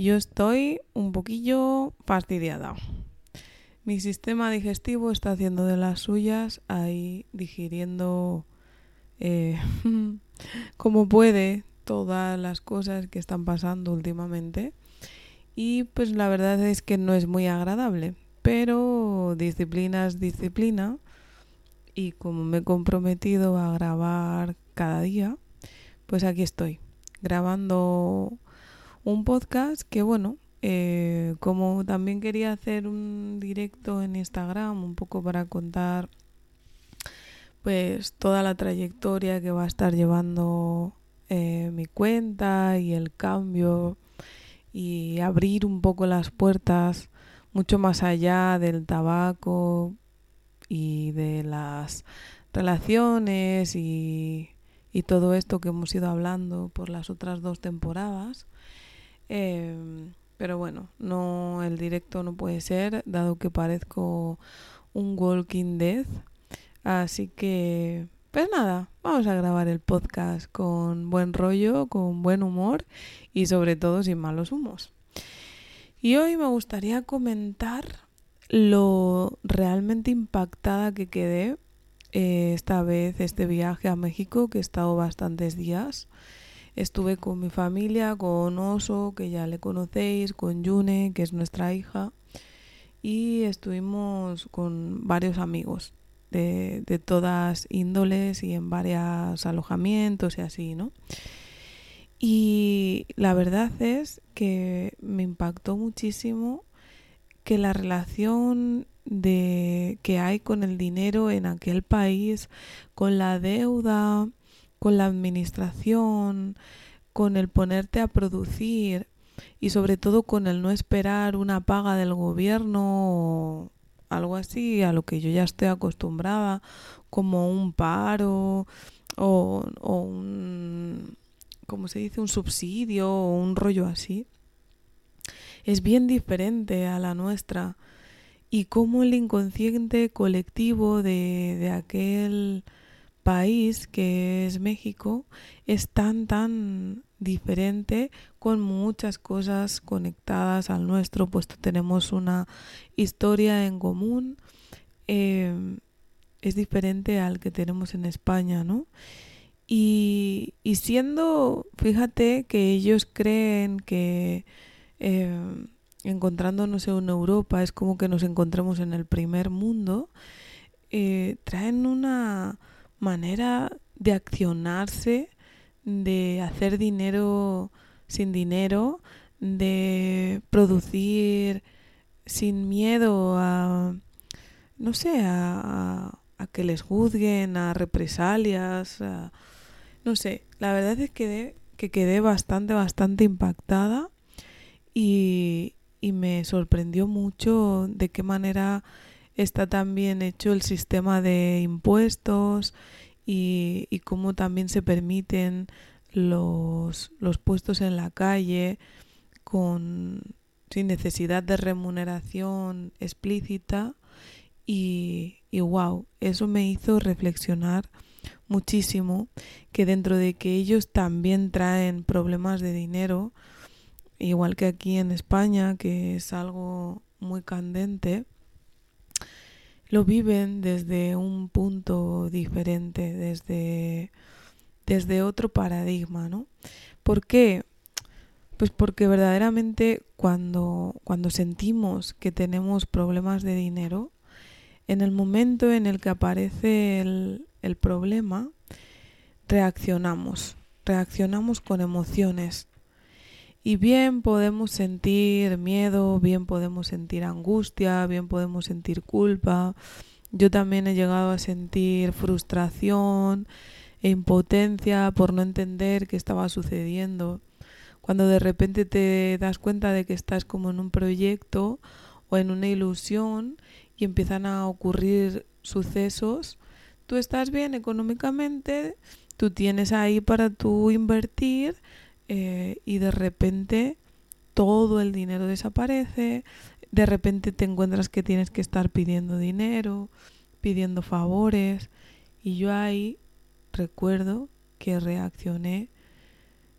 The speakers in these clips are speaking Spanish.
Yo estoy un poquillo fastidiada. Mi sistema digestivo está haciendo de las suyas ahí digiriendo eh, como puede todas las cosas que están pasando últimamente. Y pues la verdad es que no es muy agradable. Pero disciplina es disciplina. Y como me he comprometido a grabar cada día, pues aquí estoy, grabando un podcast que bueno, eh, como también quería hacer un directo en Instagram, un poco para contar pues toda la trayectoria que va a estar llevando eh, mi cuenta y el cambio y abrir un poco las puertas mucho más allá del tabaco y de las relaciones y y todo esto que hemos ido hablando por las otras dos temporadas. Em, pero bueno, no el directo no puede ser, dado que parezco un Walking Dead. Así que, pues nada, vamos a grabar el podcast con buen rollo, con buen humor y sobre todo sin malos humos. Y hoy me gustaría comentar lo realmente impactada que quedé eh, esta vez este viaje a México que he estado bastantes días. Estuve con mi familia, con Oso, que ya le conocéis, con Yune, que es nuestra hija, y estuvimos con varios amigos de, de todas índoles y en varios alojamientos y así, ¿no? Y la verdad es que me impactó muchísimo que la relación de que hay con el dinero en aquel país, con la deuda, con la administración, con el ponerte a producir y sobre todo con el no esperar una paga del gobierno o algo así a lo que yo ya estoy acostumbrada, como un paro o, o un, ¿cómo se dice? Un subsidio o un rollo así. Es bien diferente a la nuestra y cómo el inconsciente colectivo de, de aquel país que es México es tan tan diferente con muchas cosas conectadas al nuestro. Puesto tenemos una historia en común em, es diferente al que tenemos en España no y, y siendo fíjate que ellos creen que em, encontrándonos en Europa, es como que nos encontremos en el primer mundo, eh, traen una manera de accionarse, de hacer dinero sin dinero, de producir sin miedo a, no sé, a, que les juzguen, a represalias, no sé, la verdad es que, que quedé bastante, bastante impactada y, y me sorprendió mucho de qué manera está también hecho el sistema de impuestos y, cómo también se permiten los, los puestos en la calle con sin necesidad de remuneración explícita. Y, y wow, eso me hizo reflexionar muchísimo que dentro de que ellos también traen problemas de dinero, igual que aquí en España, que es algo muy candente, lo viven desde un punto diferente, desde, desde otro paradigma, ¿no? ¿Por qué? Pues porque verdaderamente cuando, cuando sentimos que tenemos problemas de dinero, en el momento en el que aparece el, el problema, reaccionamos, reaccionamos con emociones, y bien podemos sentir miedo, bien podemos sentir angustia, bien podemos sentir culpa. Yo también he llegado a sentir frustración e impotencia por no entender qué estaba sucediendo. cuando de repente te das cuenta de que estás como en un proyecto o en una ilusión y empiezan a ocurrir sucesos, tú estás bien económicamente, tú tienes ahí para tú invertir eh, y de repente todo el dinero desaparece, de repente te encuentras que tienes que estar pidiendo dinero, pidiendo favores y yo ahí recuerdo que reaccioné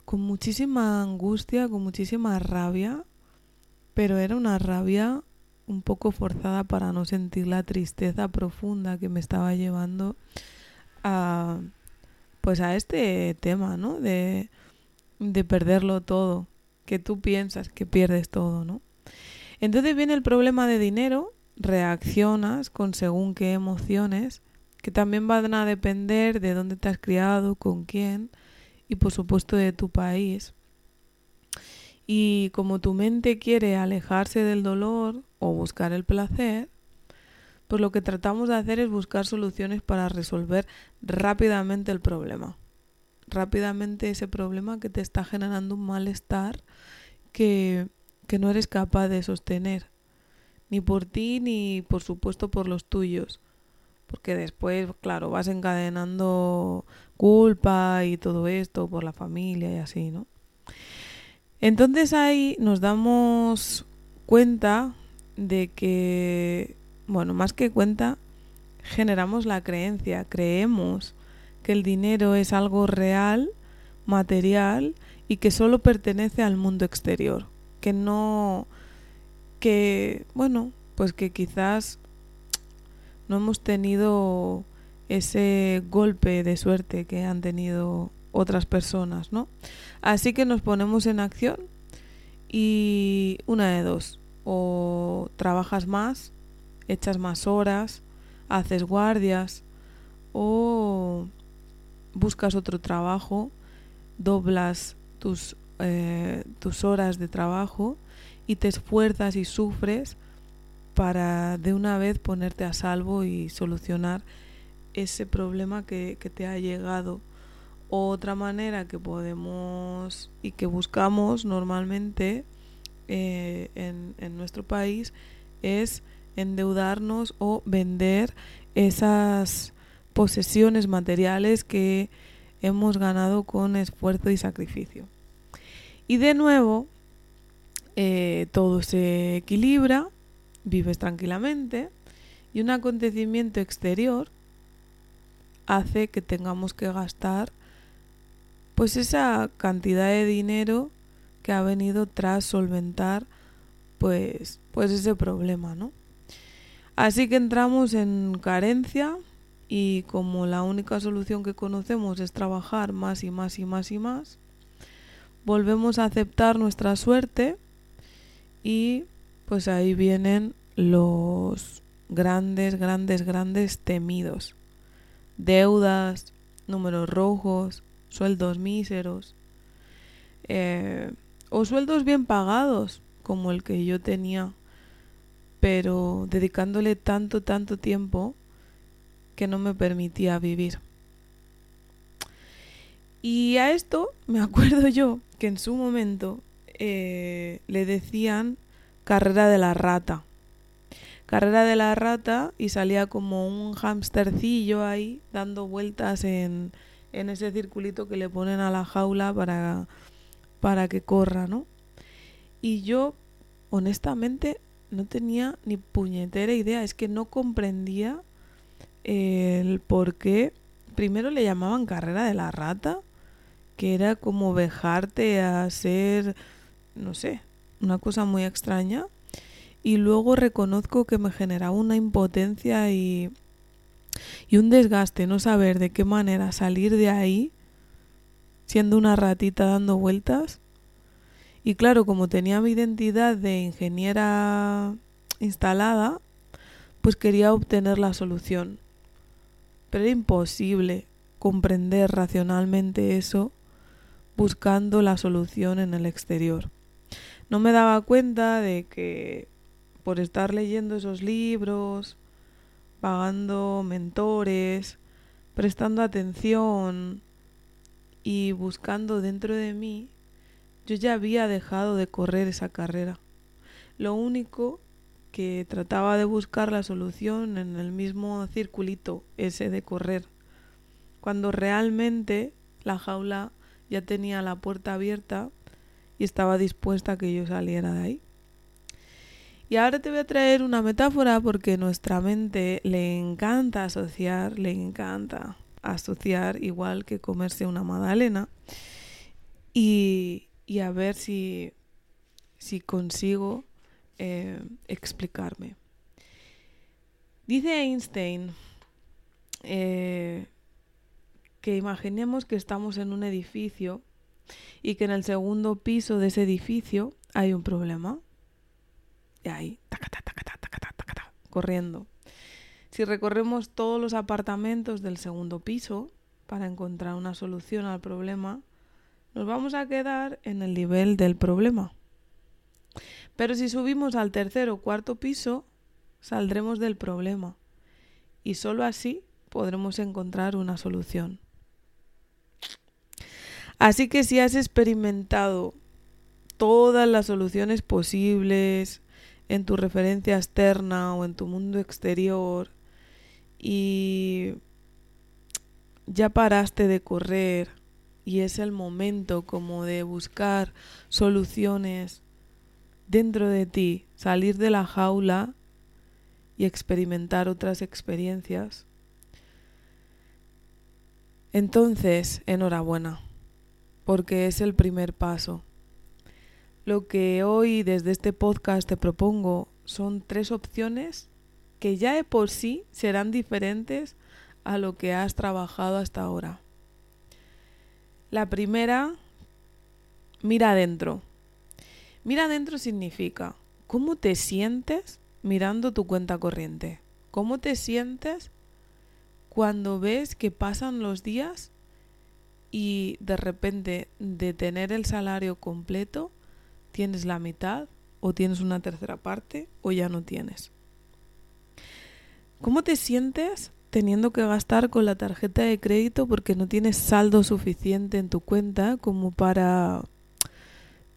con muchísima angustia, con muchísima rabia, pero era una rabia un poco forzada para no sentir la tristeza profunda que me estaba llevando a pues a este tema, ¿no? De, de perderlo todo, que tú piensas que pierdes todo, ¿no? Entonces viene el problema de dinero, reaccionas con según qué emociones, que también van a depender de dónde te has criado, con quién, y por supuesto de tu país. Y como tu mente quiere alejarse del dolor o buscar el placer, pues lo que tratamos de hacer es buscar soluciones para resolver rápidamente el problema. Rápidamente ese problema que te está generando un malestar que, que no eres capaz de sostener. Ni por ti ni por supuesto por los tuyos porque después, claro, vas encadenando culpa y todo esto por la familia y así, ¿no? Entonces ahí nos damos cuenta de que, bueno, más que cuenta, generamos la creencia, creemos que el dinero es algo real, material y que solo pertenece al mundo exterior, que no, que, bueno, pues que quizás no hemos tenido ese golpe de suerte que han tenido otras personas, ¿no? Así que nos ponemos en acción y una de dos, o trabajas más, echas más horas, haces guardias o buscas otro trabajo, doblas tus, eh, tus horas de trabajo y te esfuerzas y sufres para de una vez ponerte a salvo y solucionar ese problema que, te ha llegado. Otra manera que podemos y que buscamos normalmente eh, en, en nuestro país es endeudarnos o vender esas posesiones materiales que hemos ganado con esfuerzo y sacrificio. Y de nuevo, eh, todo se equilibra vives tranquilamente y un acontecimiento exterior hace que tengamos que gastar pues esa cantidad de dinero que ha venido tras solventar pues pues ese problema, ¿no? Así que entramos en carencia y como la única solución que conocemos es trabajar más y más y más y más, volvemos a aceptar nuestra suerte y pues ahí vienen los grandes, grandes, grandes temidos. Deudas, números rojos, sueldos míseros. Eh, o sueldos bien pagados, como el que yo tenía, pero dedicándole tanto, tanto tiempo que no me permitía vivir. Y a esto me acuerdo yo que en su momento eh, le decían carrera de la rata. Carrera de la rata y salía como un hamstercillo ahí dando vueltas en, en ese circulito que le ponen a la jaula para, para que corra, ¿no? Y yo, honestamente, no tenía ni puñetera idea, es que no comprendía el por qué primero le llamaban carrera de la rata, que era como vejarte a ser, no sé, una cosa muy extraña. Y luego reconozco que me generaba una impotencia y, y un desgaste, no saber de qué manera salir de ahí siendo una ratita dando vueltas. Y claro, como tenía mi identidad de ingeniera instalada, pues quería obtener la solución. Pero era imposible comprender racionalmente eso buscando la solución en el exterior no me daba cuenta de que por estar leyendo esos libros, pagando mentores, prestando atención y buscando dentro de mí, yo ya había dejado de correr esa carrera. Lo único que trataba de buscar la solución en el mismo circulito ese de correr, cuando realmente la jaula ya tenía la puerta abierta y estaba dispuesta a que yo saliera de ahí. Y ahora te voy a traer una metáfora porque nuestra mente le encanta asociar, le encanta asociar igual que comerse una magdalena y, a ver si, si consigo eh, explicarme. Dice Einstein eh, que imaginemos que estamos en un edificio y que en el segundo piso de ese edificio hay un problema. Y ahí, corriendo. Si recorremos todos los apartamentos del segundo piso para encontrar una solución al problema, nos vamos a quedar en el nivel del problema. Pero si subimos al tercer o cuarto piso, saldremos del problema y sólo así podremos encontrar una solución. Así que si has experimentado todas las soluciones posibles en tu referencia externa o en tu mundo exterior y ya paraste de correr y es el momento como de buscar soluciones dentro de ti, salir de la jaula y experimentar otras experiencias. Entonces, enhorabuena, porque es el primer paso. Lo que hoy desde este podcast te propongo son tres opciones que ya de por sí serán diferentes a lo que has trabajado hasta ahora. La primera, mira adentro. Mira adentro significa cómo te sientes mirando tu cuenta corriente. ¿Cómo te sientes cuando ves que pasan los días y de repente de tener el salario completo tienes la mitad o tienes una tercera parte o ya no tienes? ¿Cómo te sientes teniendo que gastar con la tarjeta de crédito porque no tienes saldo suficiente en tu cuenta como para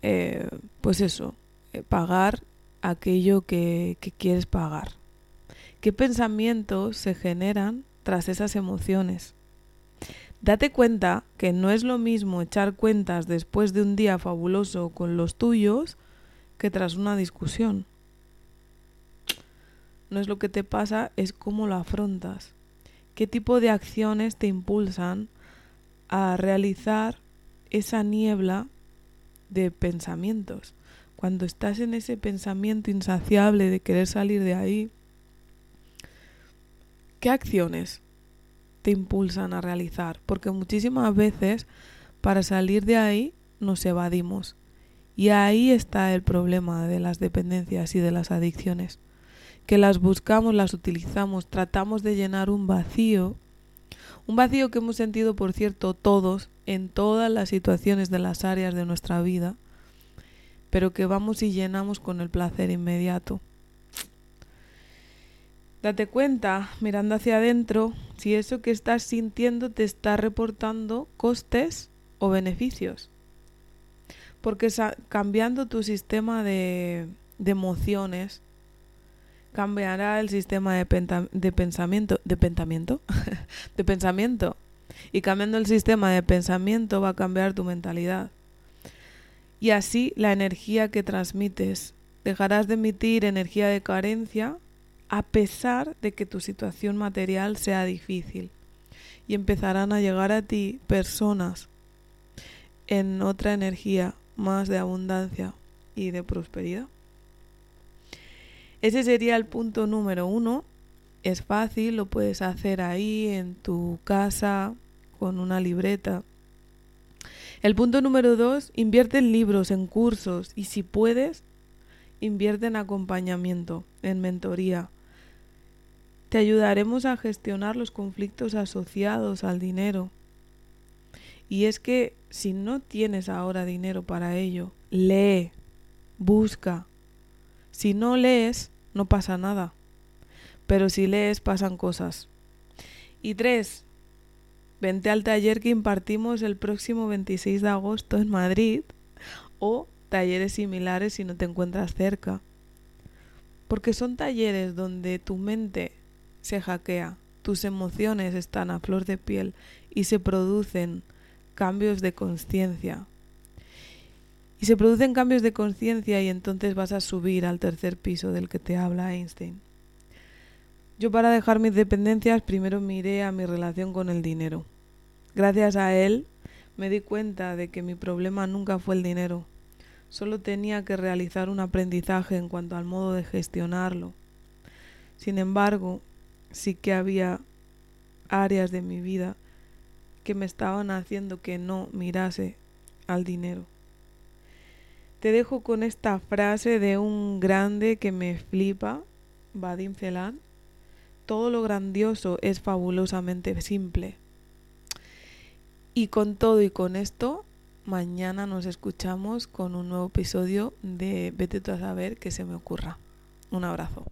eh, pues eso, eh, pagar aquello que, que quieres pagar. ¿Qué pensamientos se generan tras esas emociones? Date cuenta que no es lo mismo echar cuentas después de un día fabuloso con los tuyos que tras una discusión. No es lo que te pasa, es cómo lo afrontas. ¿Qué tipo de acciones te impulsan a realizar esa niebla de pensamientos. Cuando estás en ese pensamiento insaciable de querer salir de ahí, ¿qué acciones te impulsan a realizar? Porque muchísimas veces para salir de ahí nos evadimos. Y ahí está el problema de las dependencias y de las adicciones. Que las buscamos, las utilizamos, tratamos de llenar un vacío. Un vacío que hemos sentido, por cierto, todos en todas las situaciones de las áreas de nuestra vida, pero que vamos y llenamos con el placer inmediato. Date cuenta, mirando hacia adentro, si eso que estás sintiendo te está reportando costes o beneficios. Porque cambiando tu sistema de, de emociones, cambiará el sistema de, de pensamiento, de pensamiento, de pensamiento y cambiando el sistema de pensamiento va a cambiar tu mentalidad. Y así la energía que transmites. Dejarás de emitir energía de carencia a pesar de que tu situación material sea difícil. Y empezarán a llegar a ti personas en otra energía más de abundancia y de prosperidad. Ese sería el punto número uno. Es fácil, lo puedes hacer ahí en tu casa, con una libreta. El punto número dos, invierte en libros, en cursos y si puedes, invierte en acompañamiento, en mentoría. Te ayudaremos a gestionar los conflictos asociados al dinero. Y es que si no tienes ahora dinero para ello, lee, busca. Si no lees, no pasa nada. Pero si lees, pasan cosas. Y tres, Vente al taller que impartimos el próximo 26 de agosto en Madrid o talleres similares si no te encuentras cerca. Porque son talleres donde tu mente se hackea, tus emociones están a flor de piel y se producen cambios de conciencia. Y se producen cambios de conciencia y entonces vas a subir al tercer piso del que te habla Einstein. Yo para dejar mis dependencias primero miré a mi relación con el dinero. Gracias a él me di cuenta de que mi problema nunca fue el dinero. Solo tenía que realizar un aprendizaje en cuanto al modo de gestionarlo. Sin embargo, sí que había áreas de mi vida que me estaban haciendo que no mirase al dinero. Te dejo con esta frase de un grande que me flipa, Vadim Celan. Todo lo grandioso es fabulosamente simple. Y con todo y con esto, mañana nos escuchamos con un nuevo episodio de Vete tú a saber qué se me ocurra. Un abrazo.